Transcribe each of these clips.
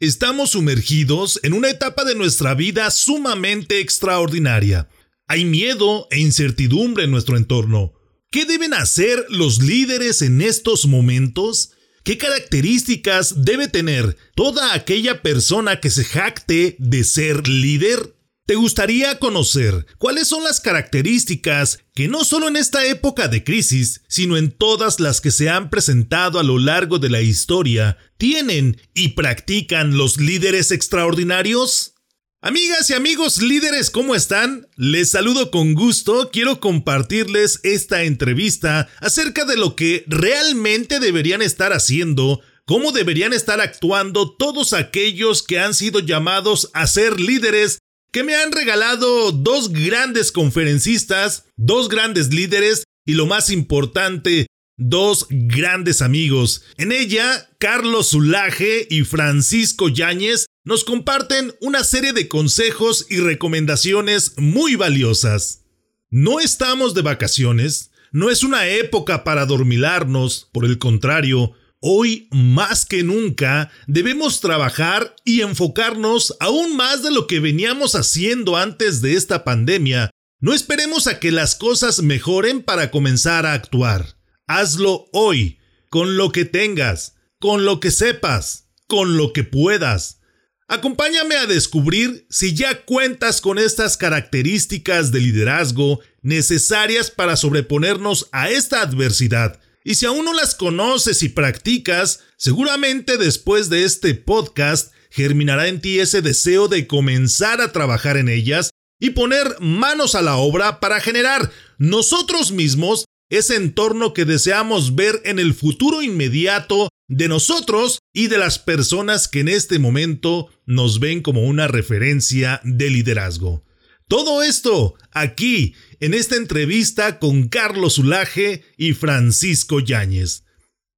Estamos sumergidos en una etapa de nuestra vida sumamente extraordinaria. Hay miedo e incertidumbre en nuestro entorno. ¿Qué deben hacer los líderes en estos momentos? ¿Qué características debe tener toda aquella persona que se jacte de ser líder? ¿Te gustaría conocer cuáles son las características que no solo en esta época de crisis, sino en todas las que se han presentado a lo largo de la historia, tienen y practican los líderes extraordinarios? Amigas y amigos líderes, ¿cómo están? Les saludo con gusto, quiero compartirles esta entrevista acerca de lo que realmente deberían estar haciendo cómo deberían estar actuando todos aquellos que han sido llamados a ser líderes que me han regalado dos grandes conferencistas, dos grandes líderes y lo más importante, dos grandes amigos. En ella, Carlos Zulaje y Francisco Yáñez nos comparten una serie de consejos y recomendaciones muy valiosas. No estamos de vacaciones, no es una época para dormilarnos, por el contrario, Hoy más que nunca debemos trabajar y enfocarnos aún más de lo que veníamos haciendo antes de esta pandemia. No esperemos a que las cosas mejoren para comenzar a actuar. Hazlo hoy, con lo que tengas, con lo que sepas, con lo que puedas. Acompáñame a descubrir si ya cuentas con estas características de liderazgo necesarias para sobreponernos a esta adversidad y si aún no las conoces y practicas, seguramente después de este podcast germinará en ti ese deseo de comenzar a trabajar en ellas y poner manos a la obra para generar nosotros mismos ese entorno que deseamos ver en el futuro inmediato de nosotros y de las personas que en este momento nos ven como una referencia de liderazgo. Todo esto aquí en esta entrevista con Carlos Ulaje y Francisco Yáñez.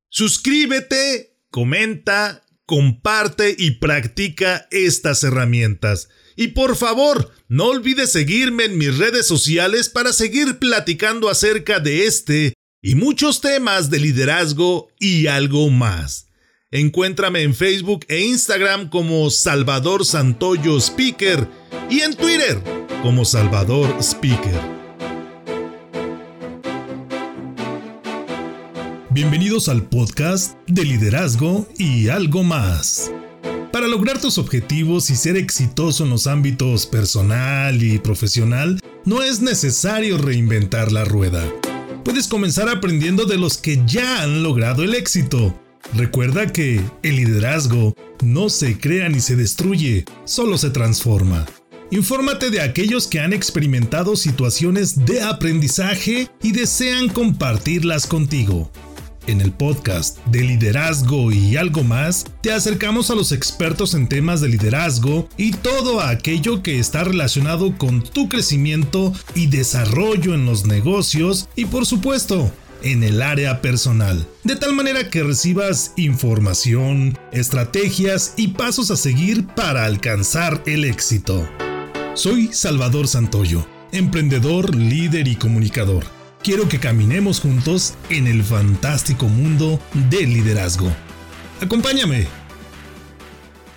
Suscríbete, comenta, comparte y practica estas herramientas. Y por favor, no olvides seguirme en mis redes sociales para seguir platicando acerca de este y muchos temas de liderazgo y algo más. Encuéntrame en Facebook e Instagram como Salvador Santoyo Speaker y en Twitter como Salvador Speaker. Bienvenidos al podcast de liderazgo y algo más. Para lograr tus objetivos y ser exitoso en los ámbitos personal y profesional, no es necesario reinventar la rueda. Puedes comenzar aprendiendo de los que ya han logrado el éxito. Recuerda que el liderazgo no se crea ni se destruye, solo se transforma. Infórmate de aquellos que han experimentado situaciones de aprendizaje y desean compartirlas contigo. En el podcast de liderazgo y algo más, te acercamos a los expertos en temas de liderazgo y todo aquello que está relacionado con tu crecimiento y desarrollo en los negocios y por supuesto en el área personal, de tal manera que recibas información, estrategias y pasos a seguir para alcanzar el éxito. Soy Salvador Santoyo, emprendedor, líder y comunicador. Quiero que caminemos juntos en el fantástico mundo del liderazgo. Acompáñame.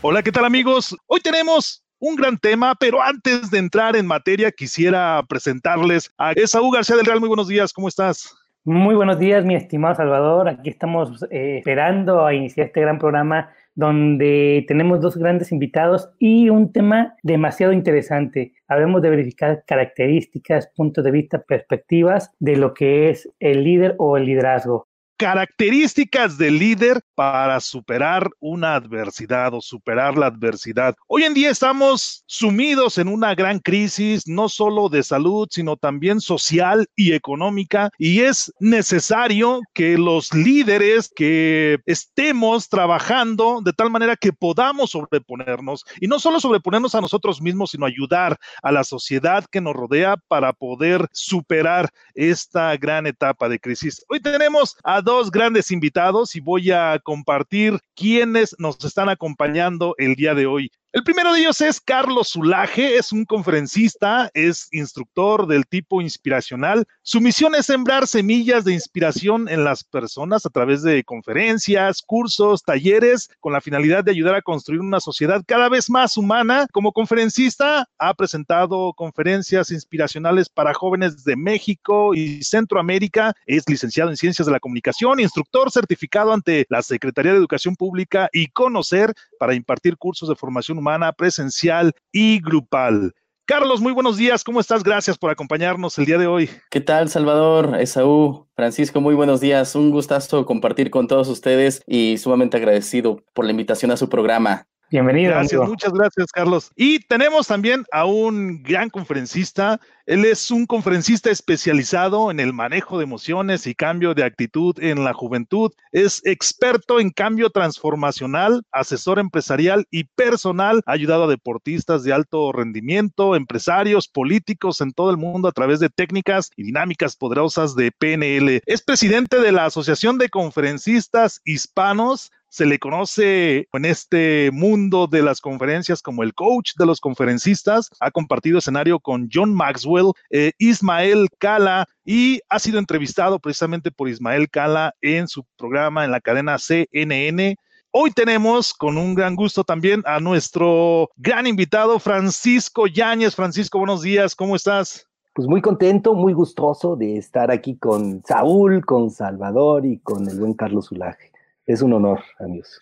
Hola, ¿qué tal amigos? Hoy tenemos un gran tema, pero antes de entrar en materia quisiera presentarles a Esaú García del Real. Muy buenos días, ¿cómo estás? Muy buenos días, mi estimado Salvador. Aquí estamos eh, esperando a iniciar este gran programa donde tenemos dos grandes invitados y un tema demasiado interesante. Hablemos de verificar características, puntos de vista, perspectivas de lo que es el líder o el liderazgo características del líder para superar una adversidad o superar la adversidad. Hoy en día estamos sumidos en una gran crisis, no solo de salud, sino también social y económica, y es necesario que los líderes que estemos trabajando de tal manera que podamos sobreponernos, y no solo sobreponernos a nosotros mismos, sino ayudar a la sociedad que nos rodea para poder superar esta gran etapa de crisis. Hoy tenemos a dos grandes invitados y voy a compartir quiénes nos están acompañando el día de hoy. El primero de ellos es Carlos Zulaje, es un conferencista, es instructor del tipo inspiracional. Su misión es sembrar semillas de inspiración en las personas a través de conferencias, cursos, talleres, con la finalidad de ayudar a construir una sociedad cada vez más humana. Como conferencista, ha presentado conferencias inspiracionales para jóvenes de México y Centroamérica. Es licenciado en Ciencias de la Comunicación, instructor certificado ante la Secretaría de Educación Pública y Conocer para impartir cursos de formación humana presencial y grupal. Carlos, muy buenos días. ¿Cómo estás? Gracias por acompañarnos el día de hoy. ¿Qué tal, Salvador? Esaú, Francisco, muy buenos días. Un gustazo compartir con todos ustedes y sumamente agradecido por la invitación a su programa. Bienvenido. Gracias, muchas gracias, Carlos. Y tenemos también a un gran conferencista. Él es un conferencista especializado en el manejo de emociones y cambio de actitud en la juventud. Es experto en cambio transformacional, asesor empresarial y personal. Ha ayudado a deportistas de alto rendimiento, empresarios, políticos en todo el mundo a través de técnicas y dinámicas poderosas de PNL. Es presidente de la Asociación de Conferencistas Hispanos se le conoce en este mundo de las conferencias como el coach de los conferencistas. Ha compartido escenario con John Maxwell, eh, Ismael Cala y ha sido entrevistado precisamente por Ismael Cala en su programa en la cadena CNN. Hoy tenemos con un gran gusto también a nuestro gran invitado Francisco Yáñez. Francisco, buenos días, ¿cómo estás? Pues muy contento, muy gustoso de estar aquí con Saúl, con Salvador y con el buen Carlos Ulaje. Es un honor, amigos.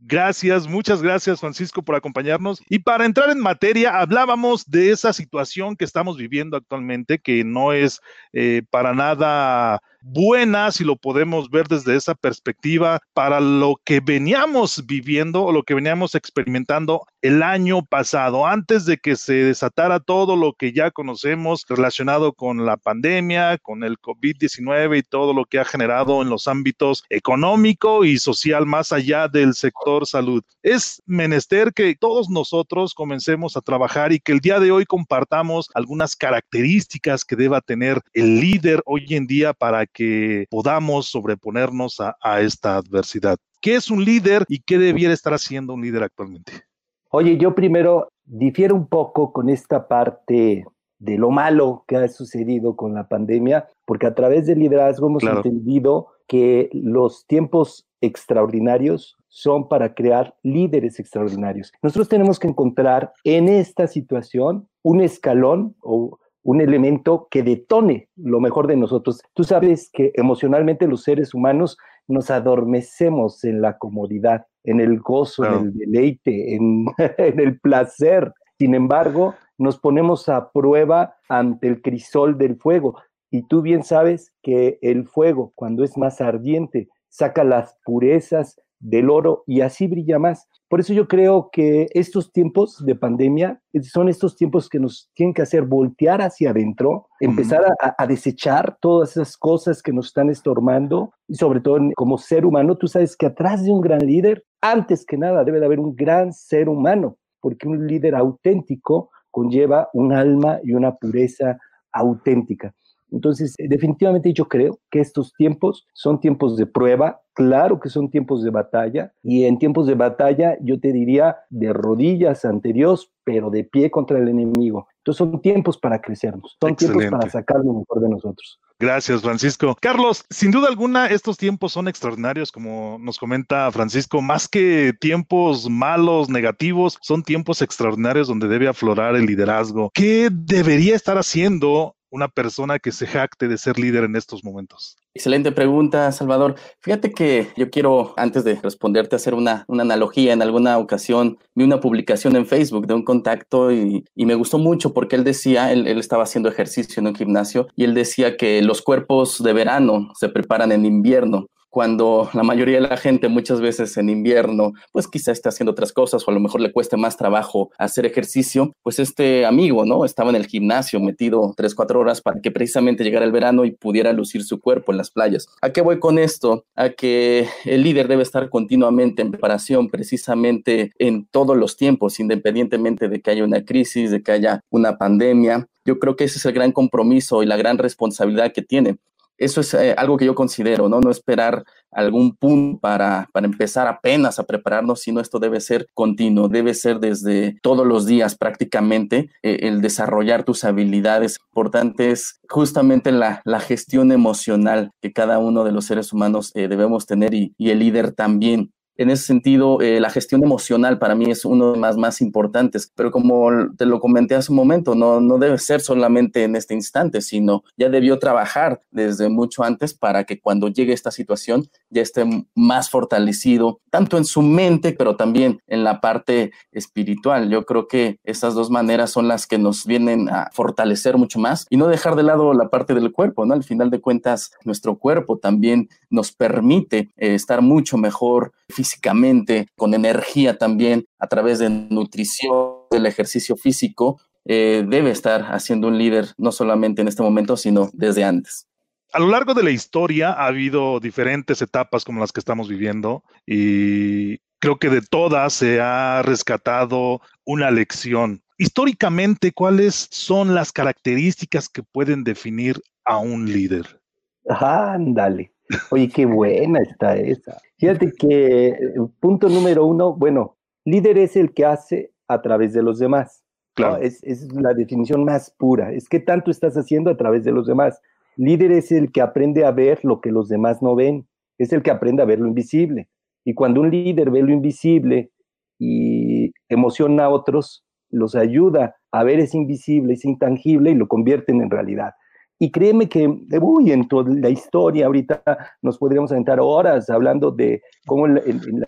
Gracias, muchas gracias Francisco por acompañarnos. Y para entrar en materia, hablábamos de esa situación que estamos viviendo actualmente, que no es eh, para nada buena, si lo podemos ver desde esa perspectiva, para lo que veníamos viviendo o lo que veníamos experimentando el año pasado, antes de que se desatara todo lo que ya conocemos relacionado con la pandemia, con el COVID-19 y todo lo que ha generado en los ámbitos económico y social más allá del sector salud. Es menester que todos nosotros comencemos a trabajar y que el día de hoy compartamos algunas características que deba tener el líder hoy en día para que podamos sobreponernos a, a esta adversidad. ¿Qué es un líder y qué debiera estar haciendo un líder actualmente? Oye, yo primero difiero un poco con esta parte de lo malo que ha sucedido con la pandemia, porque a través del liderazgo hemos entendido que los tiempos extraordinarios son para crear líderes extraordinarios. Nosotros tenemos que encontrar en esta situación un escalón o un elemento que detone lo mejor de nosotros. Tú sabes que emocionalmente los seres humanos nos adormecemos en la comodidad en el gozo, en el deleite, en, en el placer. Sin embargo, nos ponemos a prueba ante el crisol del fuego. Y tú bien sabes que el fuego, cuando es más ardiente, saca las purezas del oro y así brilla más. Por eso yo creo que estos tiempos de pandemia son estos tiempos que nos tienen que hacer voltear hacia adentro, empezar a, desechar todas esas cosas que nos están estormando y sobre todo como ser humano, tú sabes que atrás de un gran líder, antes que nada debe de haber un gran ser humano, porque un líder auténtico conlleva un alma y una pureza auténtica. Entonces, definitivamente yo creo que estos tiempos son tiempos de prueba, claro que son tiempos de batalla, y en tiempos de batalla yo te diría de rodillas ante Dios, pero de pie contra el enemigo. Entonces son tiempos para crecernos, son tiempos para sacar lo mejor de nosotros. Gracias, Francisco. Carlos, sin duda alguna, estos tiempos son extraordinarios, como nos comenta Francisco, más que tiempos malos, negativos, son tiempos extraordinarios donde debe aflorar el liderazgo. ¿Qué debería estar haciendo una persona que se jacte de ser líder en estos momentos? Excelente pregunta, Salvador. Fíjate que yo quiero, antes de responderte, hacer una, una analogía. En alguna ocasión vi una publicación en Facebook de un contacto y, y me gustó mucho porque él decía, él, él, estaba haciendo ejercicio en un gimnasio y él decía que los cuerpos de verano se preparan en invierno cuando la mayoría de la gente muchas veces en invierno, pues quizá está haciendo otras cosas o a lo mejor le cueste más trabajo hacer ejercicio, pues este amigo, ¿no? Estaba en el gimnasio metido tres, cuatro horas para que precisamente llegara el verano y pudiera lucir su cuerpo en las playas. ¿A qué voy con esto? A que el líder debe estar continuamente en preparación precisamente en todos los tiempos, independientemente de que haya una crisis, de que haya una pandemia. Yo creo que ese es el gran compromiso y la gran responsabilidad que tiene eso es eh, algo que yo considero, ¿no? No esperar algún punto para, para empezar apenas a prepararnos, sino esto debe ser continuo, debe ser desde todos los días prácticamente eh, el desarrollar tus habilidades. Importante es justamente la, la, gestión emocional que cada uno de los seres humanos eh, debemos tener y, y el líder también en ese sentido, eh, la gestión emocional para mí es uno de los más, importantes, pero como te lo comenté hace un momento, no, no debe ser solamente en este instante, sino ya debió trabajar desde mucho antes para que cuando llegue esta situación ya esté más fortalecido, tanto en su mente, pero también en la parte espiritual. Yo creo que estas dos maneras son las que nos vienen a fortalecer mucho más y no dejar de lado la parte del cuerpo, ¿no? Al final de cuentas, nuestro cuerpo también nos permite eh, estar mucho mejor físicamente, con energía también, a través de nutrición, del ejercicio físico, eh, debe estar haciendo un líder no solamente en este momento, sino desde antes. A lo largo de la historia ha habido diferentes etapas como las que estamos viviendo y creo que de todas se ha rescatado una lección. Históricamente, ¿cuáles son las características que pueden definir a un líder? Ándale. Oye, qué buena está esa. Fíjate que eh, punto número uno, bueno, líder es el que hace a través de los demás. Claro. Es, es, la definición más pura. Es que tanto estás haciendo a través de los demás. Líder es el que aprende a ver lo que los demás no ven. Es el que aprende a ver lo invisible. Y cuando un líder ve lo invisible y emociona a otros, los ayuda a ver ese invisible, ese intangible y lo convierten en realidad. Y créeme que, uy, en toda la historia, ahorita nos podríamos aventar horas hablando de cómo en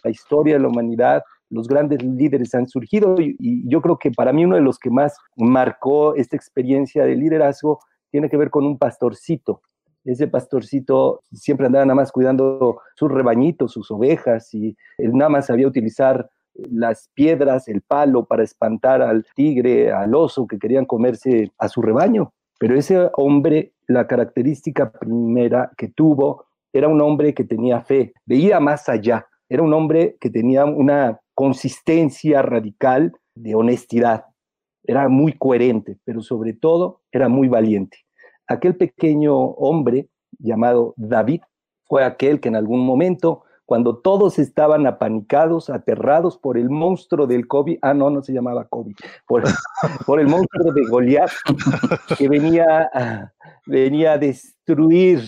la, historia de la humanidad los grandes líderes han surgido. Y, yo creo que para mí uno de los que más marcó esta experiencia de liderazgo tiene que ver con un pastorcito. Ese pastorcito siempre andaba nada más cuidando sus rebañitos, sus ovejas, y él nada más sabía utilizar las piedras, el palo para espantar al tigre, al oso que querían comerse a su rebaño. Pero ese hombre, la característica primera que tuvo, era un hombre que tenía fe, veía más allá, era un hombre que tenía una consistencia radical de honestidad, era muy coherente, pero sobre todo era muy valiente. Aquel pequeño hombre llamado David fue aquel que en algún momento cuando todos estaban apanicados, aterrados por el monstruo del COVID, ah, no, no se llamaba COVID, por, el monstruo de Goliat, que venía, venía a destruir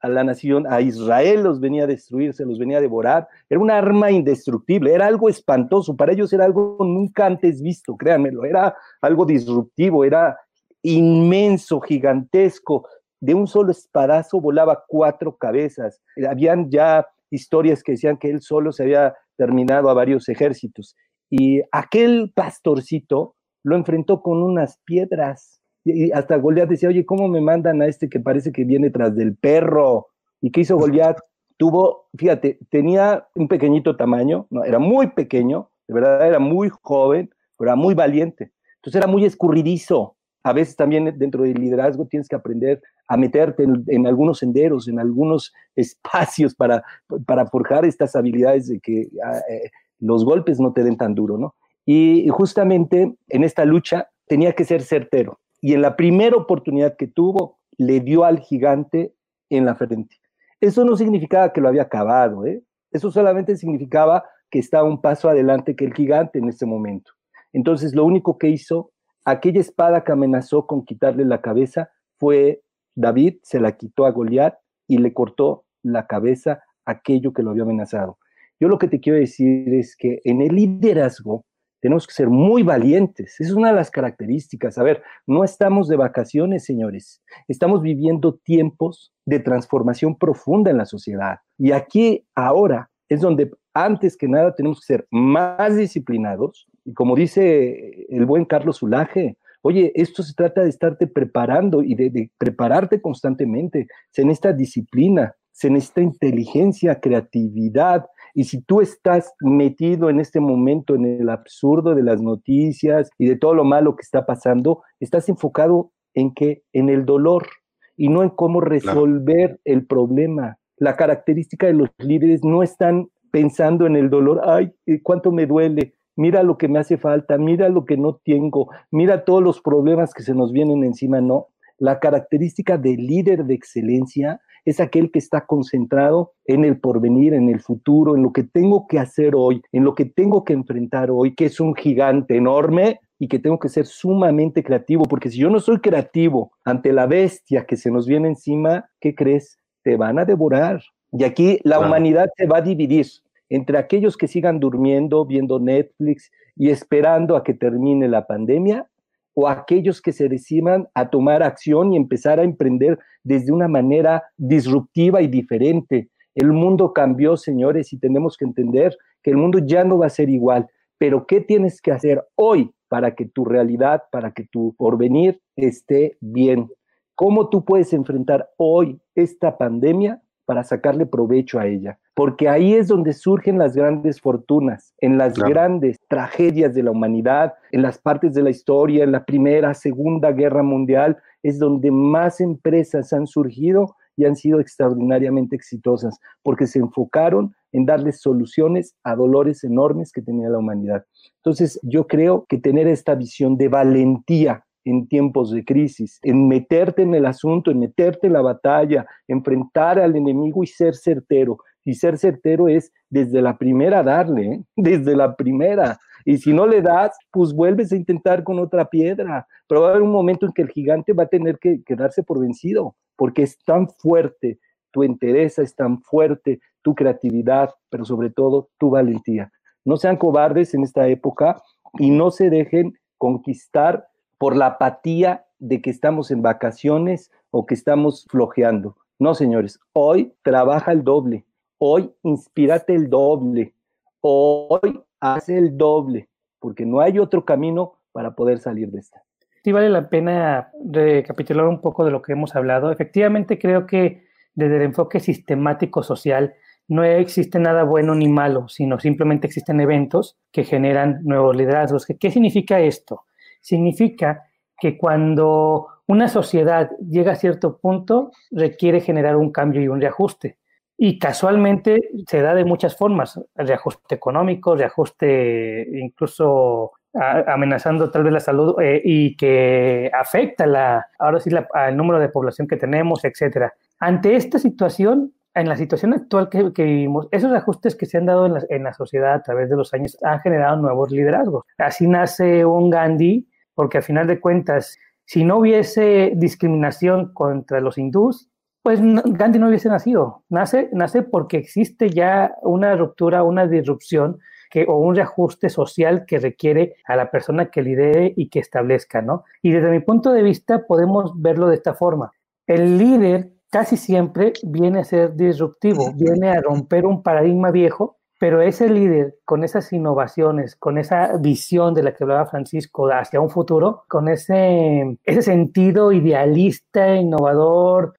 a la nación, a Israel los venía a destruir, se los venía a devorar. Era un arma indestructible, era algo espantoso, para ellos era algo nunca antes visto, créanmelo, era algo disruptivo, era inmenso, gigantesco. De un solo espadazo volaba cuatro cabezas. Habían ya historias que decían que él solo se había terminado a varios ejércitos. Y aquel pastorcito lo enfrentó con unas piedras. Y hasta Goliat decía, oye, ¿cómo me mandan a este que parece que viene tras del perro? ¿Y qué hizo Goliat? Tuvo, fíjate, tenía un pequeñito tamaño, no, era muy pequeño, de verdad era muy joven, pero era muy valiente. Entonces era muy escurridizo. A veces también dentro del liderazgo tienes que aprender a meterte en, algunos senderos, en algunos espacios para, para forjar estas habilidades de que ah, eh, los golpes no te den tan duro, ¿no? Y, justamente en esta lucha tenía que ser certero. Y en la primera oportunidad que tuvo, le dio al gigante en la frente. Eso no significaba que lo había acabado, ¿eh? Eso solamente significaba que estaba un paso adelante que el gigante en ese momento. Entonces, lo único que hizo, aquella espada que amenazó con quitarle la cabeza, fue David se la quitó a Goliat y le cortó la cabeza aquello que lo había amenazado. Yo lo que te quiero decir es que en el liderazgo tenemos que ser muy valientes. Es una de las características. A ver, no estamos de vacaciones, señores. Estamos viviendo tiempos de transformación profunda en la sociedad. Y aquí ahora es donde antes que nada tenemos que ser más disciplinados. Y como dice el buen Carlos Ulaje, Oye, esto se trata de estarte preparando y de, prepararte constantemente. Se necesita disciplina, se necesita inteligencia, creatividad. Y si tú estás metido en este momento en el absurdo de las noticias y de todo lo malo que está pasando, estás enfocado en qué? En el dolor y no en cómo resolver el problema. La característica de los líderes no están pensando en el dolor, ay, cuánto me duele, mira lo que me hace falta, mira lo que no tengo, mira todos los problemas que se nos vienen encima, no. La característica del líder de excelencia es aquel que está concentrado en el porvenir, en el futuro, en lo que tengo que hacer hoy, en lo que tengo que enfrentar hoy, que es un gigante enorme y que tengo que ser sumamente creativo, porque si yo no soy creativo ante la bestia que se nos viene encima, ¿qué crees? Te van a devorar. Y aquí la humanidad se va a dividir entre aquellos que sigan durmiendo, viendo Netflix y esperando a que termine la pandemia, o aquellos que se decidan a tomar acción y empezar a emprender desde una manera disruptiva y diferente. El mundo cambió, señores, y tenemos que entender que el mundo ya no va a ser igual. Pero ¿qué tienes que hacer hoy para que tu realidad, para que tu porvenir esté bien? ¿Cómo tú puedes enfrentar hoy esta pandemia para sacarle provecho a ella? porque ahí es donde surgen las grandes fortunas, en las grandes tragedias de la humanidad, en las partes de la historia, en la Primera, Segunda Guerra Mundial, es donde más empresas han surgido y han sido extraordinariamente exitosas, porque se enfocaron en darles soluciones a dolores enormes que tenía la humanidad. Entonces, yo creo que tener esta visión de valentía en tiempos de crisis, en meterte en el asunto, en meterte en la batalla, enfrentar al enemigo y ser certero, y ser certero es desde la primera darle, ¿eh? desde la primera. Y si no le das, pues vuelves a intentar con otra piedra. Pero va a haber un momento en que el gigante va a tener que quedarse por vencido, porque es tan fuerte tu interés, es tan fuerte tu creatividad, pero sobre todo tu valentía. No sean cobardes en esta época y no se dejen conquistar por la apatía de que estamos en vacaciones o que estamos flojeando. No, señores, hoy trabaja el doble, Hoy inspírate el doble. Hoy hace el doble, porque no hay otro camino para poder salir de esta. Sí vale la pena recapitular un poco de lo que hemos hablado. Efectivamente creo que desde el enfoque sistemático social no existe nada bueno ni malo, sino simplemente existen eventos que generan nuevos liderazgos. ¿Qué significa esto? Significa que cuando una sociedad llega a cierto punto, requiere generar un cambio y un reajuste. Y casualmente se da de muchas formas, reajuste económico, reajuste incluso amenazando tal vez la salud eh, y que afecta la, ahora sí al número de población que tenemos, etcétera. Ante esta situación, en la situación actual que, vivimos, esos ajustes que se han dado en la, sociedad a través de los años han generado nuevos liderazgos. Así nace un Gandhi, porque al final de cuentas, si no hubiese discriminación contra los hindús, pues Gandhi no hubiese nacido. Nace, nace porque existe ya una ruptura, una disrupción que, o un reajuste social que requiere a la persona que lidere y que establezca, ¿no? Y desde mi punto de vista podemos verlo de esta forma. El líder casi siempre viene a ser disruptivo, viene a romper un paradigma viejo, pero ese líder con esas innovaciones, con esa visión de la que hablaba Francisco hacia un futuro, con ese, ese sentido idealista, innovador,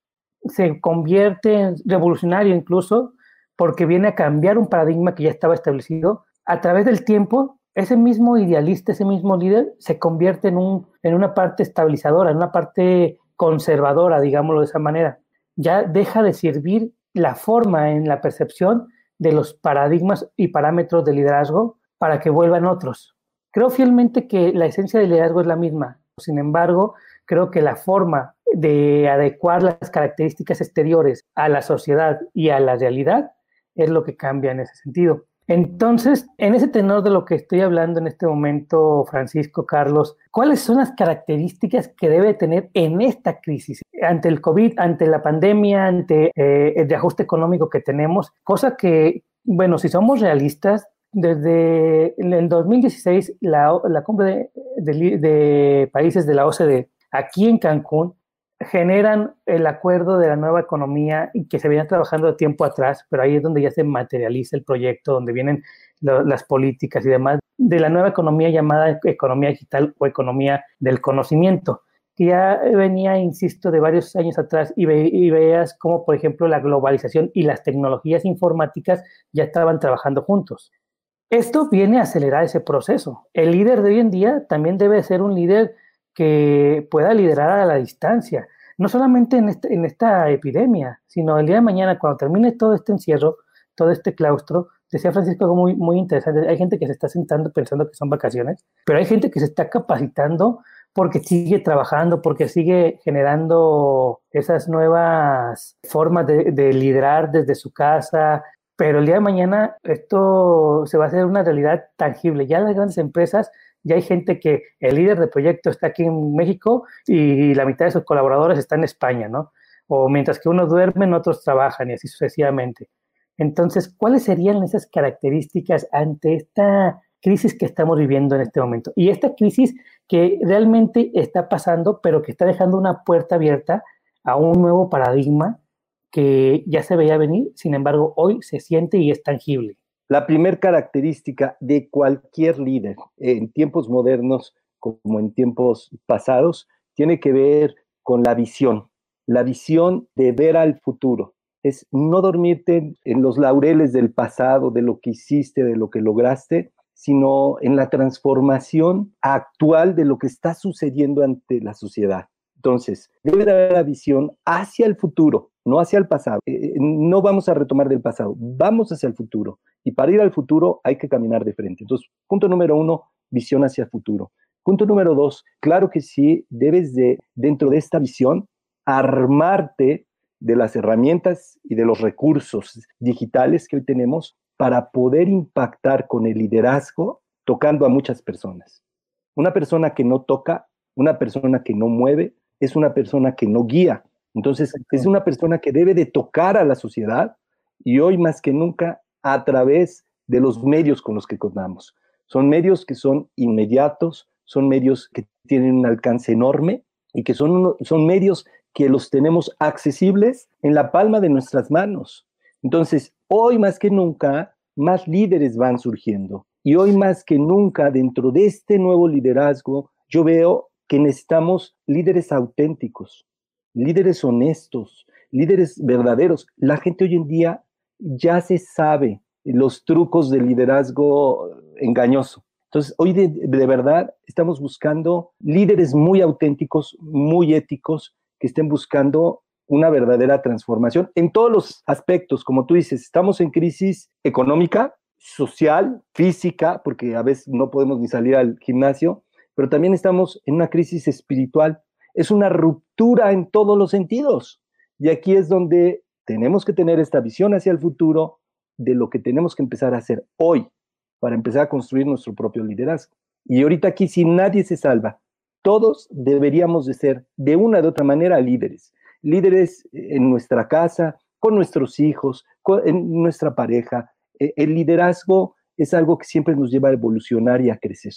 se convierte en revolucionario incluso porque viene a cambiar un paradigma que ya estaba establecido. A través del tiempo, ese mismo idealista, ese mismo líder, se convierte en, un, en una parte estabilizadora, en una parte conservadora, digámoslo de esa manera. Ya deja de servir la forma en la percepción de los paradigmas y parámetros de liderazgo para que vuelvan otros. Creo fielmente que la esencia del liderazgo es la misma. Sin embargo, creo que la forma de adecuar las características exteriores a la sociedad y a la realidad es lo que cambia en ese sentido. Entonces, en ese tenor de lo que estoy hablando en este momento, Francisco, Carlos, ¿cuáles son las características que debe tener en esta crisis? Ante el COVID, ante la pandemia, ante eh, el reajuste económico que tenemos, cosa que, bueno, si somos realistas, desde el 2016, la, la cumbre de, de países de la OCDE aquí en Cancún generan el acuerdo de la nueva economía y que se venía trabajando tiempo atrás, pero ahí es donde ya se materializa el proyecto, donde vienen las políticas y demás de la nueva economía llamada economía digital o economía del conocimiento, que ya venía, insisto, de varios años atrás y, veías cómo, por ejemplo, la globalización y las tecnologías informáticas ya estaban trabajando juntos. Esto viene a acelerar ese proceso. El líder de hoy en día también debe ser un líder que pueda liderar a la distancia, no solamente en, este, en esta epidemia, sino el día de mañana, cuando termine todo este encierro, todo este claustro, decía Francisco algo muy, muy interesante, hay gente que se está sentando pensando que son vacaciones, pero hay gente que se está capacitando porque sigue trabajando, porque sigue generando esas nuevas formas de, de liderar desde su casa, pero el día de mañana esto se va a hacer una realidad tangible. Ya las grandes empresas, ya hay gente que el líder del proyecto está aquí en México y la mitad de sus colaboradores está en España, ¿no? O mientras que unos duermen, otros trabajan y así sucesivamente. Entonces, ¿cuáles serían esas características ante esta crisis que estamos viviendo en este momento? Y esta crisis que realmente está pasando, pero que está dejando una puerta abierta a un nuevo paradigma que ya se veía venir, sin embargo, hoy se siente y es tangible. La primera característica de cualquier líder en tiempos modernos como en tiempos pasados tiene que ver con la visión, la visión de ver al futuro. Es no dormirte en los laureles del pasado, de lo que hiciste, de lo que lograste, sino en la transformación actual de lo que está sucediendo ante la sociedad. Entonces, debe la visión hacia el futuro, no hacia el pasado. Eh, eh, no vamos a retomar del pasado, vamos hacia el futuro. Y para ir al futuro hay que caminar de frente. Entonces, punto número uno, visión hacia el futuro. Punto número dos, claro que sí, debes de, dentro de esta visión, armarte de las herramientas y de los recursos digitales que hoy tenemos para poder impactar con el liderazgo tocando a muchas personas. Una persona que no toca, una persona que no mueve, es una persona que no guía. Entonces, es una persona que debe de tocar a la sociedad y hoy más que nunca a través de los medios con los que contamos. Son medios que son inmediatos, son medios que tienen un alcance enorme y que son, son medios que los tenemos accesibles en la palma de nuestras manos. Entonces, hoy más que nunca, más líderes van surgiendo. Y hoy más que nunca, dentro de este nuevo liderazgo, yo veo que necesitamos líderes auténticos, líderes honestos, líderes verdaderos. La gente hoy en día ya se sabe los trucos del liderazgo engañoso. Entonces, hoy de, verdad estamos buscando líderes muy auténticos, muy éticos, que estén buscando una verdadera transformación en todos los aspectos. Como tú dices, estamos en crisis económica, social, física, porque a veces no podemos ni salir al gimnasio, pero también estamos en una crisis espiritual. Es una ruptura en todos los sentidos. Y aquí es donde tenemos que tener esta visión hacia el futuro de lo que tenemos que empezar a hacer hoy para empezar a construir nuestro propio liderazgo. Y ahorita aquí, si nadie se salva, todos deberíamos de ser de una de otra manera líderes. Líderes en nuestra casa, con nuestros hijos, en nuestra pareja. E, el liderazgo es algo que siempre nos lleva a evolucionar y a crecer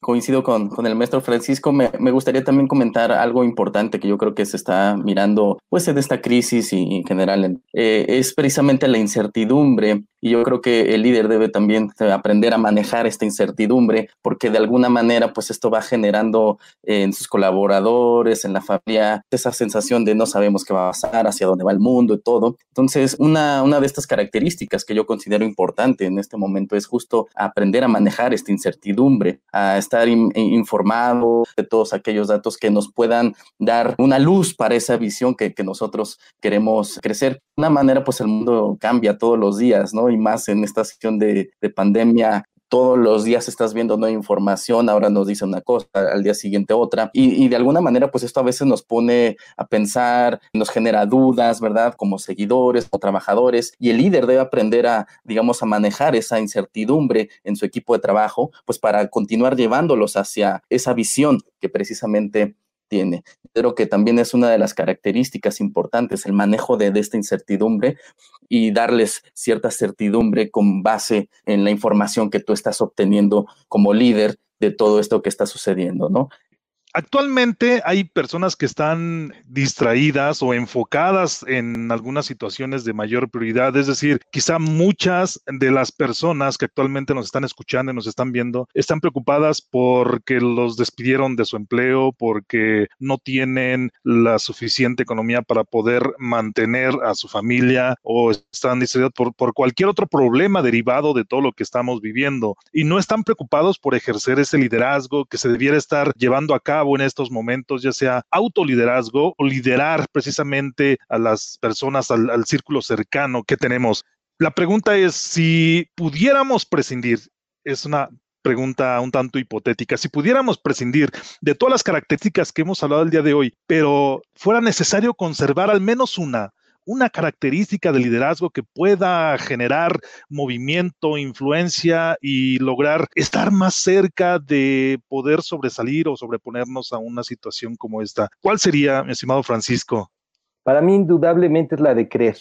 coincido con, con, el maestro Francisco. Me, gustaría también comentar algo importante que yo creo que se está mirando pues en esta crisis y, en general eh, es precisamente la incertidumbre y yo creo que el líder debe también aprender a manejar esta incertidumbre porque de alguna manera pues esto va generando en sus colaboradores, en la familia, esa sensación de no sabemos qué va a pasar, hacia dónde va el mundo y todo. Entonces una, una de estas características que yo considero importante en este momento es justo aprender a manejar esta incertidumbre, a estar informado de todos aquellos datos que nos puedan dar una luz para esa visión que, que nosotros queremos crecer. De una manera, pues el mundo cambia todos los días, ¿no? Más en esta situación de, de pandemia, todos los días estás viendo nueva información, ahora nos dice una cosa, al día siguiente otra, y, de alguna manera pues esto a veces nos pone a pensar, nos genera dudas, ¿verdad? Como seguidores o trabajadores, y el líder debe aprender a, digamos, a manejar esa incertidumbre en su equipo de trabajo, pues para continuar llevándolos hacia esa visión que precisamente tiene. Creo que también es una de las características importantes, el manejo de, de, esta incertidumbre y darles cierta certidumbre con base en la información que tú estás obteniendo como líder de todo esto que está sucediendo, ¿no? Actualmente hay personas que están distraídas o enfocadas en algunas situaciones de mayor prioridad, es decir, quizá muchas de las personas que actualmente nos están escuchando y nos están viendo están preocupadas porque los despidieron de su empleo, porque no tienen la suficiente economía para poder mantener a su familia o están distraídos por, por cualquier otro problema derivado de todo lo que estamos viviendo. Y no están preocupados por ejercer ese liderazgo que se debiera estar llevando a cabo en estos momentos, ya sea autoliderazgo o liderar precisamente a las personas, al, al círculo cercano que tenemos. La pregunta es si pudiéramos prescindir, es una pregunta un tanto hipotética. Si pudiéramos prescindir de todas las características que hemos hablado el día de hoy, pero fuera necesario conservar al menos una, una característica de liderazgo que pueda generar movimiento, influencia y lograr estar más cerca de poder sobresalir o sobreponernos a una situación como esta. ¿Cuál sería, mi estimado Francisco? Para mí indudablemente es la de creer.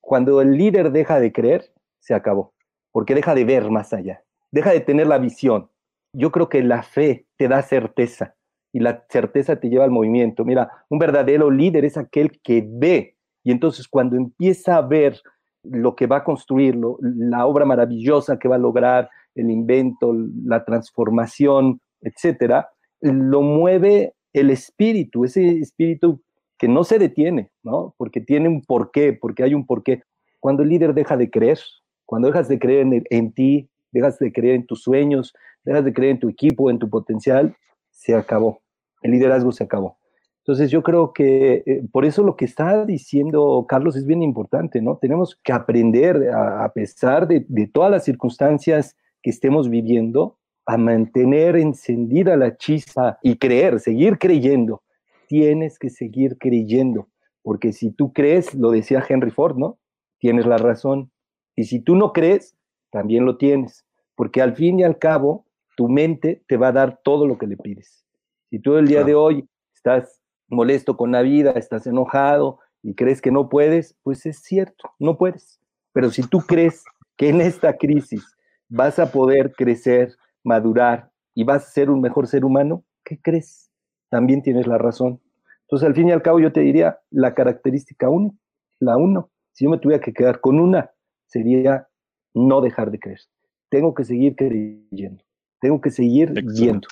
Cuando el líder deja de creer, se acabó, porque deja de ver más allá, deja de tener la visión. Yo creo que la fe te da certeza y la certeza te lleva al movimiento. Mira, un verdadero líder es aquel que ve y entonces cuando empieza a ver lo que va a construir, la obra maravillosa que va a lograr, el invento, la transformación, etcétera, lo mueve el espíritu, ese espíritu que no se detiene, ¿no? Porque tiene un porqué, porque hay un porqué. Cuando el líder deja de creer, cuando dejas de creer en ti, dejas de creer en tus sueños, dejas de creer en tu equipo, en tu potencial, se acabó. El liderazgo se acabó. Entonces yo creo que eh, por eso lo que está diciendo Carlos es bien importante, ¿no? Tenemos que aprender, a, pesar de, todas las circunstancias que estemos viviendo, a mantener encendida la chispa y creer, seguir creyendo. Tienes que seguir creyendo, porque si tú crees, lo decía Henry Ford, ¿no? Tienes la razón. Y si tú no crees, también lo tienes, porque al fin y al cabo, tu mente te va a dar todo lo que le pides. Si tú el día de hoy estás molesto con la vida, estás enojado y crees que no puedes, pues es cierto, no puedes. Pero si tú crees que en esta crisis vas a poder crecer, madurar y vas a ser un mejor ser humano, ¿qué crees? También tienes la razón. Entonces, al fin y al cabo, yo te diría la característica uno, la uno. Si yo me tuviera que quedar con una, sería no dejar de creer. Tengo que seguir creyendo. Tengo que seguir viendo.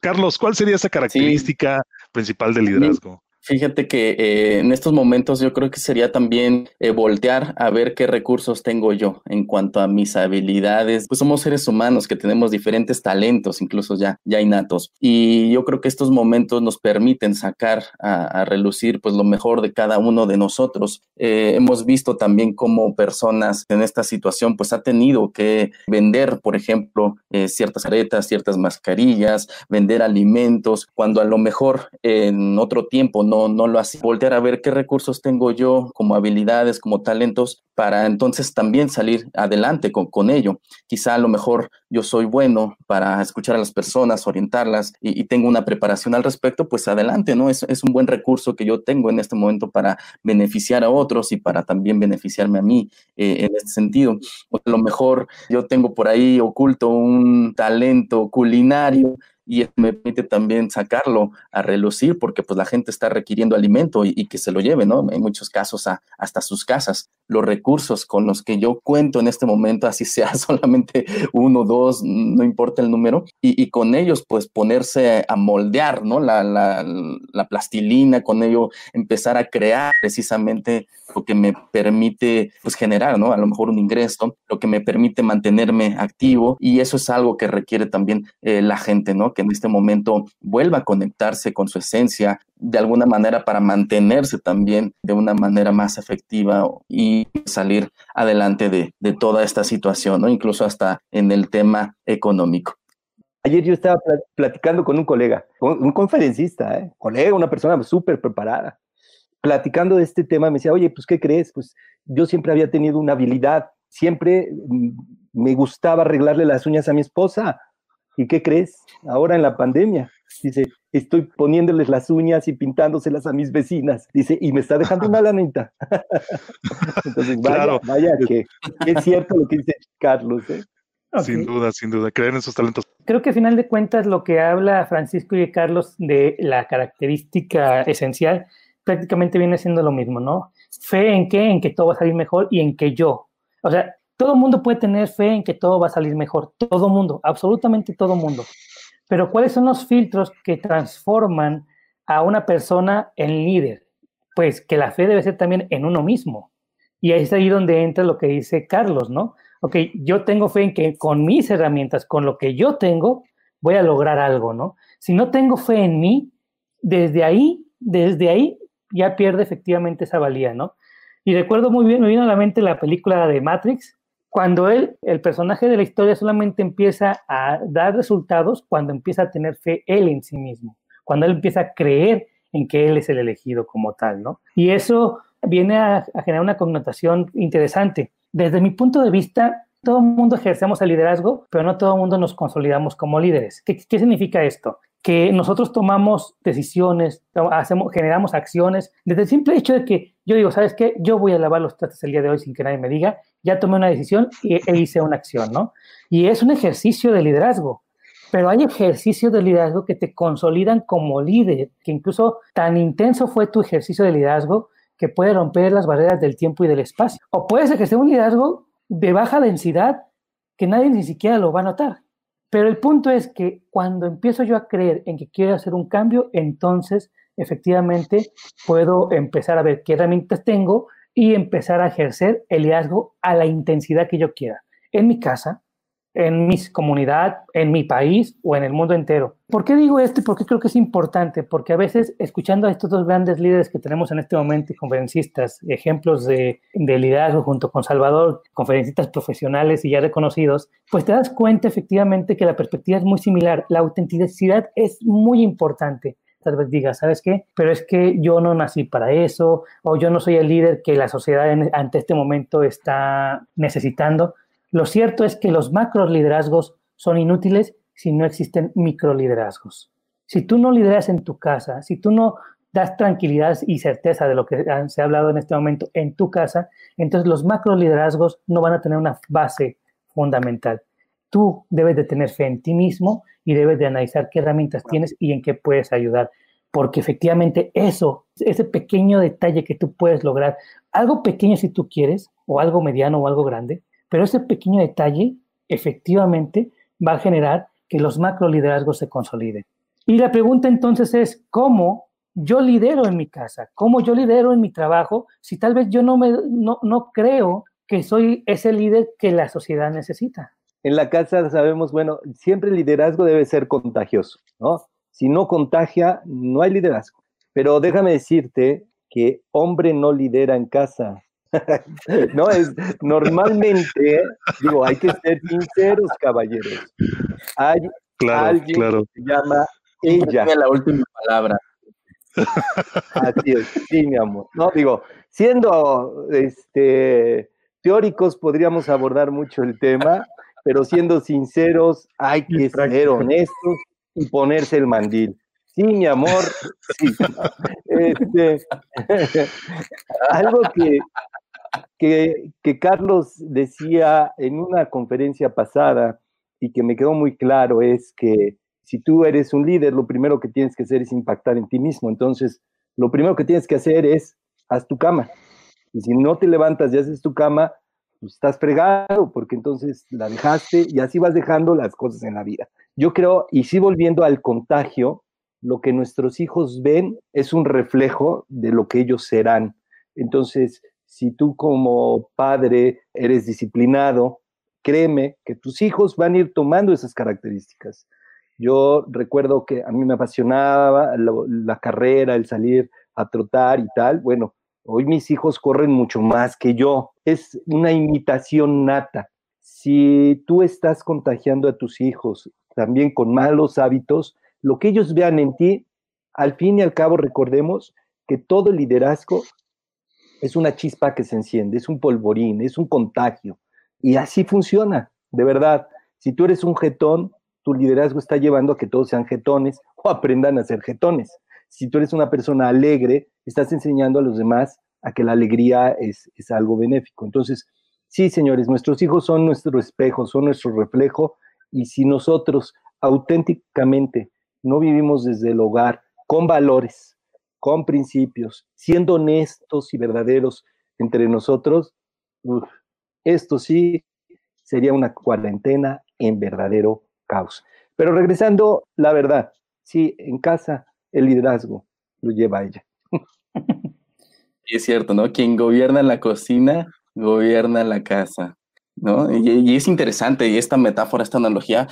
Carlos, ¿cuál sería esa característica principal del liderazgo? Fíjate que eh, en estos momentos yo creo que sería también eh, voltear a ver qué recursos tengo yo en cuanto a mis habilidades. Pues somos seres humanos que tenemos diferentes talentos, incluso ya, ya innatos. Y yo creo que estos momentos nos permiten sacar a, relucir pues lo mejor de cada uno de nosotros. Eh, hemos visto también cómo personas en esta situación pues ha tenido que vender, por ejemplo, ciertas aretas, ciertas mascarillas, vender alimentos, cuando a lo mejor en otro tiempo no, no lo hacía. Voltear a ver qué recursos tengo yo como habilidades, como talentos, para entonces también salir adelante con, con ello. Quizá a lo mejor yo soy bueno para escuchar a las personas, orientarlas y, tengo una preparación al respecto, pues adelante, ¿no? Es, es un buen recurso que yo tengo en este momento para beneficiar a otros y para también beneficiarme a mí eh, en este sentido. O a lo mejor yo tengo por ahí oculto un talento culinario y me permite también sacarlo a relucir porque pues la gente está requiriendo alimento y, que se lo lleve, ¿no? En muchos casos a, hasta sus casas. Los recursos con los que yo cuento en este momento, así sea solamente uno, dos, no importa el número, y, con ellos pues ponerse a moldear, ¿no? La, la, la plastilina, con ello empezar a crear precisamente lo que me permite pues generar, ¿no? A lo mejor un ingreso, lo que me permite mantenerme activo y eso es algo que requiere también eh, la gente, ¿no? Que en este momento vuelva a conectarse con su esencia de alguna manera para mantenerse también de una manera más efectiva y salir adelante de, de toda esta situación, ¿no? Incluso hasta en el tema económico. Ayer yo estaba platicando con un colega, un conferencista, ¿eh? colega, una persona súper preparada platicando de este tema, me decía, oye, pues, ¿qué crees? Pues yo siempre había tenido una habilidad, siempre mm, me gustaba arreglarle las uñas a mi esposa. ¿Y qué crees? Ahora en la pandemia, dice, estoy poniéndoles las uñas y pintándoselas a mis vecinas. Dice, y me está dejando una lanita. Entonces, vaya, vaya que, es cierto lo que dice Carlos. ¿eh? Sin duda, sin duda, creer en sus talentos. Creo que a final de cuentas lo que habla Francisco y Carlos de la característica esencial prácticamente viene siendo lo mismo, ¿no? Fe en qué, en que todo va a salir mejor y en que yo. O sea, todo mundo puede tener fe en que todo va a salir mejor, todo mundo, absolutamente todo mundo. Pero ¿cuáles son los filtros que transforman a una persona en líder? Pues que la fe debe ser también en uno mismo. Y ahí es ahí donde entra lo que dice Carlos, ¿no? Ok, yo tengo fe en que con mis herramientas, con lo que yo tengo, voy a lograr algo, ¿no? Si no tengo fe en mí, desde ahí, desde ahí ya pierde efectivamente esa valía, ¿no? Y recuerdo muy bien, me vino a la mente la película de Matrix, cuando él, el personaje de la historia solamente empieza a dar resultados cuando empieza a tener fe él en sí mismo, cuando él empieza a creer en que él es el elegido como tal, ¿no? Y eso viene a, generar una connotación interesante. Desde mi punto de vista, todo el mundo ejercemos el liderazgo, pero no todo el mundo nos consolidamos como líderes. ¿Qué, ¿Qué, significa esto? Que nosotros tomamos decisiones, hacemos, generamos acciones, desde el simple hecho de que yo digo, ¿sabes qué? Yo voy a lavar los trastes el día de hoy sin que nadie me diga, ya tomé una decisión y, e hice una acción, ¿no? Y es un ejercicio de liderazgo, pero hay ejercicios de liderazgo que te consolidan como líder, que incluso tan intenso fue tu ejercicio de liderazgo que puede romper las barreras del tiempo y del espacio. O puedes ejercer un liderazgo de baja densidad que nadie ni siquiera lo va a notar. Pero el punto es que cuando empiezo yo a creer en que quiero hacer un cambio, entonces efectivamente puedo empezar a ver qué herramientas tengo y empezar a ejercer el liderazgo a la intensidad que yo quiera. En mi casa, en mi comunidad, en mi país o en el mundo entero. ¿Por qué digo esto y por qué creo que es importante? Porque a veces, escuchando a estos dos grandes líderes que tenemos en este momento, conferencistas, ejemplos de, de liderazgo junto con Salvador, conferencistas profesionales y ya reconocidos, pues te das cuenta efectivamente que la perspectiva es muy similar. La autenticidad es muy importante tal vez digas, ¿sabes qué? Pero es que yo no nací para eso, o yo no soy el líder que la sociedad ante este momento está necesitando. Lo cierto es que los macro liderazgos son inútiles si no existen micro liderazgos. Si tú no lideras en tu casa, si tú no das tranquilidad y certeza de lo que se ha hablado en este momento en tu casa, entonces los macro liderazgos no van a tener una base fundamental. Tú debes de tener fe en ti mismo y debes de analizar qué herramientas tienes y en qué puedes ayudar. Porque efectivamente eso, ese pequeño detalle que tú puedes lograr, algo pequeño si tú quieres, o algo mediano o algo grande, pero ese pequeño detalle efectivamente va a generar que los macro liderazgos se consoliden. Y la pregunta entonces es, ¿cómo yo lidero en mi casa? ¿Cómo yo lidero en mi trabajo si tal vez yo no, me, no, no creo que soy ese líder que la sociedad necesita? En la casa sabemos, bueno, siempre el liderazgo debe ser contagioso, ¿no? Si no contagia, no hay liderazgo. Pero déjame decirte que hombre no lidera en casa, no, es normalmente, digo, hay que ser sinceros, caballeros. Hay alguien que se llama ella. la última palabra. Así es, sí, mi amor. No, digo, siendo este, teóricos podríamos abordar mucho el tema, pero siendo sinceros, hay que ser honestos y ponerse el mandil. Sí, mi amor, sí. Este, algo que, que, Carlos decía en una conferencia pasada y que me quedó muy claro es que si tú eres un líder, lo primero que tienes que hacer es impactar en ti mismo. Entonces, lo primero que tienes que hacer es haz tu cama. Y si no te levantas y haces tu cama, pues estás fregado, porque entonces la dejaste y así vas dejando las cosas en la vida. Yo creo, y sí volviendo al contagio, lo que nuestros hijos ven es un reflejo de lo que ellos serán. Entonces, si tú como padre eres disciplinado, créeme que tus hijos van a ir tomando esas características. Yo recuerdo que a mí me apasionaba la, carrera, el salir a trotar y tal. Bueno, hoy mis hijos corren mucho más que yo. Es una imitación nata. Si tú estás contagiando a tus hijos también con malos hábitos, lo que ellos vean en ti, al fin y al cabo recordemos que todo liderazgo es una chispa que se enciende, es un polvorín, es un contagio. Y así funciona, de verdad. Si tú eres un jetón, tu liderazgo está llevando a que todos sean jetones o aprendan a ser jetones. Si tú eres una persona alegre, estás enseñando a los demás a que la alegría es, es algo benéfico. Entonces, sí, señores, nuestros hijos son nuestro espejo, son nuestro reflejo, y si nosotros auténticamente no vivimos desde el hogar con valores, con principios, siendo honestos y verdaderos entre nosotros, esto sí sería una cuarentena en verdadero caos. Pero regresando, la verdad, sí, en casa el liderazgo lo lleva ella. es cierto, ¿no? Quien gobierna la cocina, gobierna la casa. ¿No? Y, es interesante esta metáfora, esta analogía,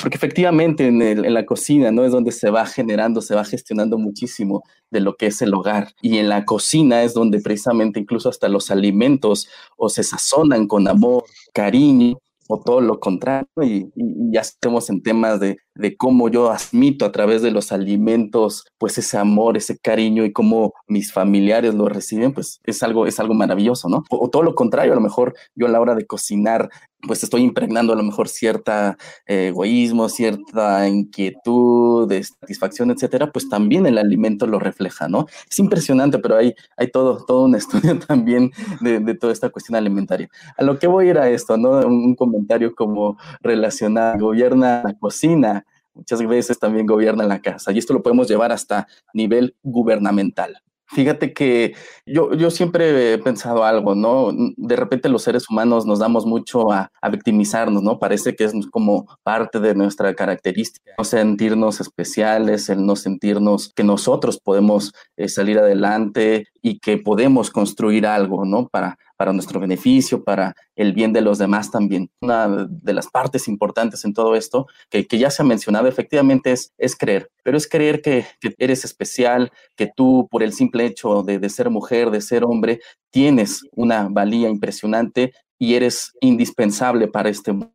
porque efectivamente en, en, la cocina, ¿no? Es donde se va generando, se va gestionando muchísimo de lo que es el hogar. Y en la cocina es donde precisamente incluso hasta los alimentos o se sazonan con amor, cariño, o todo lo contrario, y, ya estemos en temas de, de, cómo yo admito a través de los alimentos, pues ese amor, ese cariño y cómo mis familiares lo reciben, pues es algo, es algo maravilloso, ¿no? O, todo lo contrario, a lo mejor yo a la hora de cocinar, pues estoy impregnando a lo mejor cierta eh, egoísmo, cierta inquietud, de satisfacción, etcétera, pues también el alimento lo refleja, ¿no? Es impresionante, pero hay, hay todo, todo un estudio también de, de toda esta cuestión alimentaria. A lo que voy a ir a esto, ¿no? Un, comentario como relacionado, gobierna la cocina, muchas veces también gobierna la casa, y esto lo podemos llevar hasta nivel gubernamental. Fíjate que yo, yo siempre he pensado algo, ¿no? De repente los seres humanos nos damos mucho a, victimizarnos, ¿no? Parece que es como parte de nuestra característica, no sentirnos especiales, el no sentirnos que nosotros podemos eh, salir adelante y que podemos construir algo, ¿no? Para, para nuestro beneficio, para el bien de los demás también. Una de las partes importantes en todo esto, que, ya se ha mencionado efectivamente, es, es creer, pero es creer que, eres especial, que tú por el simple hecho de, de ser mujer, de ser hombre, tienes una valía impresionante y eres indispensable para este mundo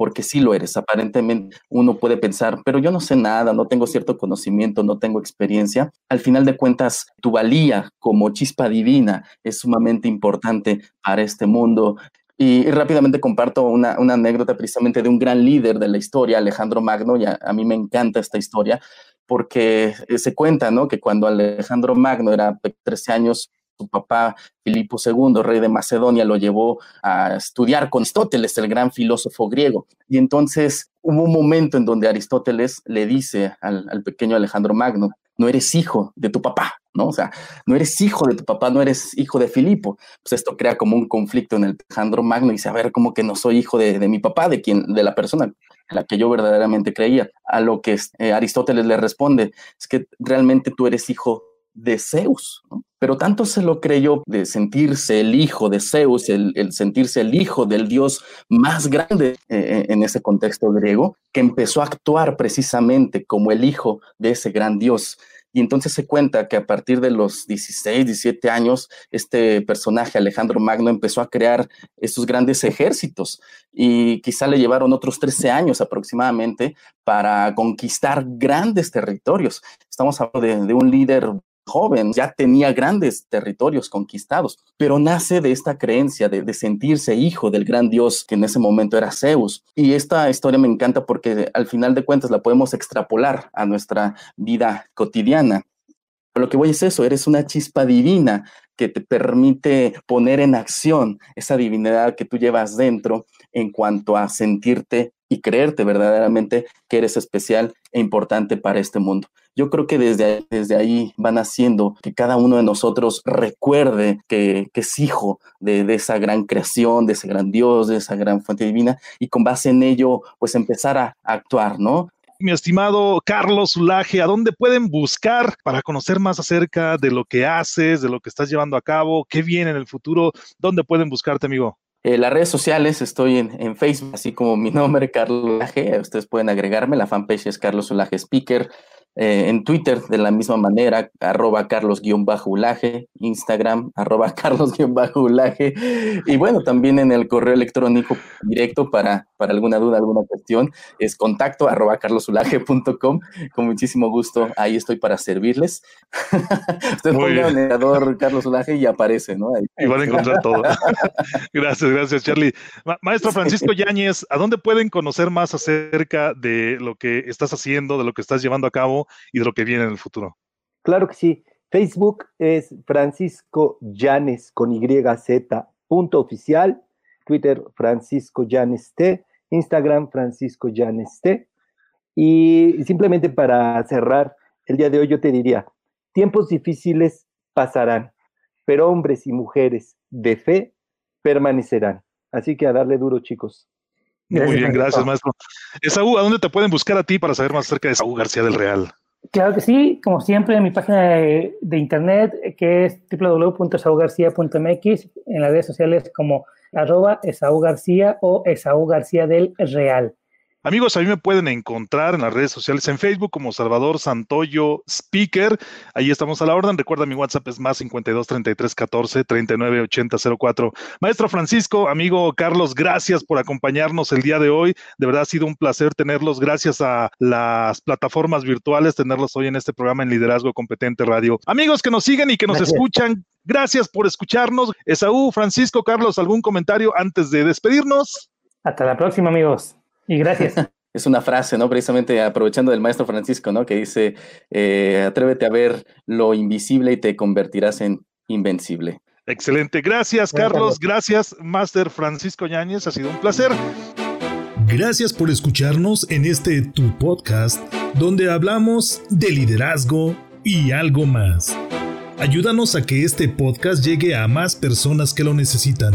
porque sí lo eres. Aparentemente uno puede pensar, pero yo no sé nada, no tengo cierto conocimiento, no tengo experiencia. Al final de cuentas, tu valía como chispa divina es sumamente importante para este mundo. Y, rápidamente comparto una, anécdota precisamente de un gran líder de la historia, Alejandro Magno, y a, mí me encanta esta historia porque se cuenta, ¿no? Que cuando Alejandro Magno era 13 años, su papá Filipo II, rey de Macedonia, lo llevó a estudiar con Aristóteles, el gran filósofo griego. Y entonces hubo un momento en donde Aristóteles le dice al, pequeño Alejandro Magno, no eres hijo de tu papá, ¿no? O sea, no eres hijo de tu papá, no eres hijo de Filipo. Pues esto crea como un conflicto en el Alejandro Magno y dice, a ver, como que no soy hijo de, mi papá, de quien, de la persona en la que yo verdaderamente creía. A lo que eh, Aristóteles le responde, es que realmente tú eres hijo de Zeus, pero tanto se lo creyó de sentirse el hijo de Zeus, el, sentirse el hijo del dios más grande eh, eh, en ese contexto griego, que empezó a actuar precisamente como el hijo de ese gran dios. Y entonces se cuenta que a partir de los 16, 17 años, este personaje, Alejandro Magno, empezó a crear estos grandes ejércitos y quizá le llevaron otros 13 años aproximadamente para conquistar grandes territorios. Estamos hablando de un líder joven, ya tenía grandes territorios conquistados, pero nace de esta creencia de, sentirse hijo del gran dios que en ese momento era Zeus. Y esta historia me encanta porque al final de cuentas la podemos extrapolar a nuestra vida cotidiana. Lo que voy es eso, eres una chispa divina que te permite poner en acción esa divinidad que tú llevas dentro en cuanto a sentirte y creerte verdaderamente que eres especial e importante para este mundo. Yo creo que desde, desde ahí van haciendo que cada uno de nosotros recuerde que, es hijo de, de, esa gran creación, de ese gran Dios, de esa gran fuente divina, y con base en ello, pues empezar a, actuar, ¿no? mi estimado Carlos Ulaje, ¿a dónde pueden buscar para conocer más acerca de lo que haces, de lo que estás llevando a cabo, qué viene en el futuro? ¿Dónde pueden buscarte, amigo? Eh, las redes sociales, estoy en, Facebook, así como mi nombre, Carlos Ulaje. Ustedes pueden agregarme. La fanpage es Carlos Ulaje Speaker. Eh, en Twitter de la misma manera, arroba carlos-ulaje, Instagram, arroba carlos-ulaje, y bueno, también en el correo electrónico directo para, para alguna duda, alguna cuestión, es contacto arroba carlosulaje.com, con muchísimo gusto, ahí estoy para servirles. Usted ponga el Carlos Ulaje y aparece, ¿no? y van a encontrar todo. gracias, gracias, Charlie. Maestro Francisco Yáñez, ¿a dónde pueden conocer más acerca de lo que estás haciendo, de lo que estás llevando a cabo? Y de lo que viene en el futuro. Claro que sí. Facebook es Francisco Llanes con YZ punto oficial, Twitter Francisco Llanes Instagram Francisco Llanes T. Y simplemente para cerrar el día de hoy yo te diría, tiempos difíciles pasarán, pero hombres y mujeres de fe permanecerán. Así que a darle duro, chicos. Muy bien, gracias, maestro. Esaú, ¿a dónde te pueden buscar a ti para saber más acerca de Esaú García del Real? Claro que sí, como siempre, en mi página de, internet, que es www.saugarcia.mx, en las redes sociales como arroba Esaú García o Esaú García del Real. Amigos, a mí me pueden encontrar en las redes sociales en Facebook como Salvador Santoyo Speaker. Ahí estamos a la orden. Recuerda, mi WhatsApp es más 52 33 14 39 80 04. Maestro Francisco, amigo Carlos, gracias por acompañarnos el día de hoy. De verdad ha sido un placer tenerlos. Gracias a las plataformas virtuales, tenerlos hoy en este programa en Liderazgo Competente Radio. Amigos que nos siguen y que nos escuchan, gracias por escucharnos. Esaú, Francisco, Carlos, ¿algún comentario antes de despedirnos? Hasta la próxima, amigos. Y gracias. Es una frase, ¿no? Precisamente aprovechando del maestro Francisco, ¿no? Que dice, eh, atrévete a ver lo invisible y te convertirás en invencible. Excelente. Gracias, Carlos. Gracias, Master Francisco Yáñez. Ha sido un placer. Gracias por escucharnos en este Tu Podcast, donde hablamos de liderazgo y algo más. Ayúdanos a que este podcast llegue a más personas que lo necesitan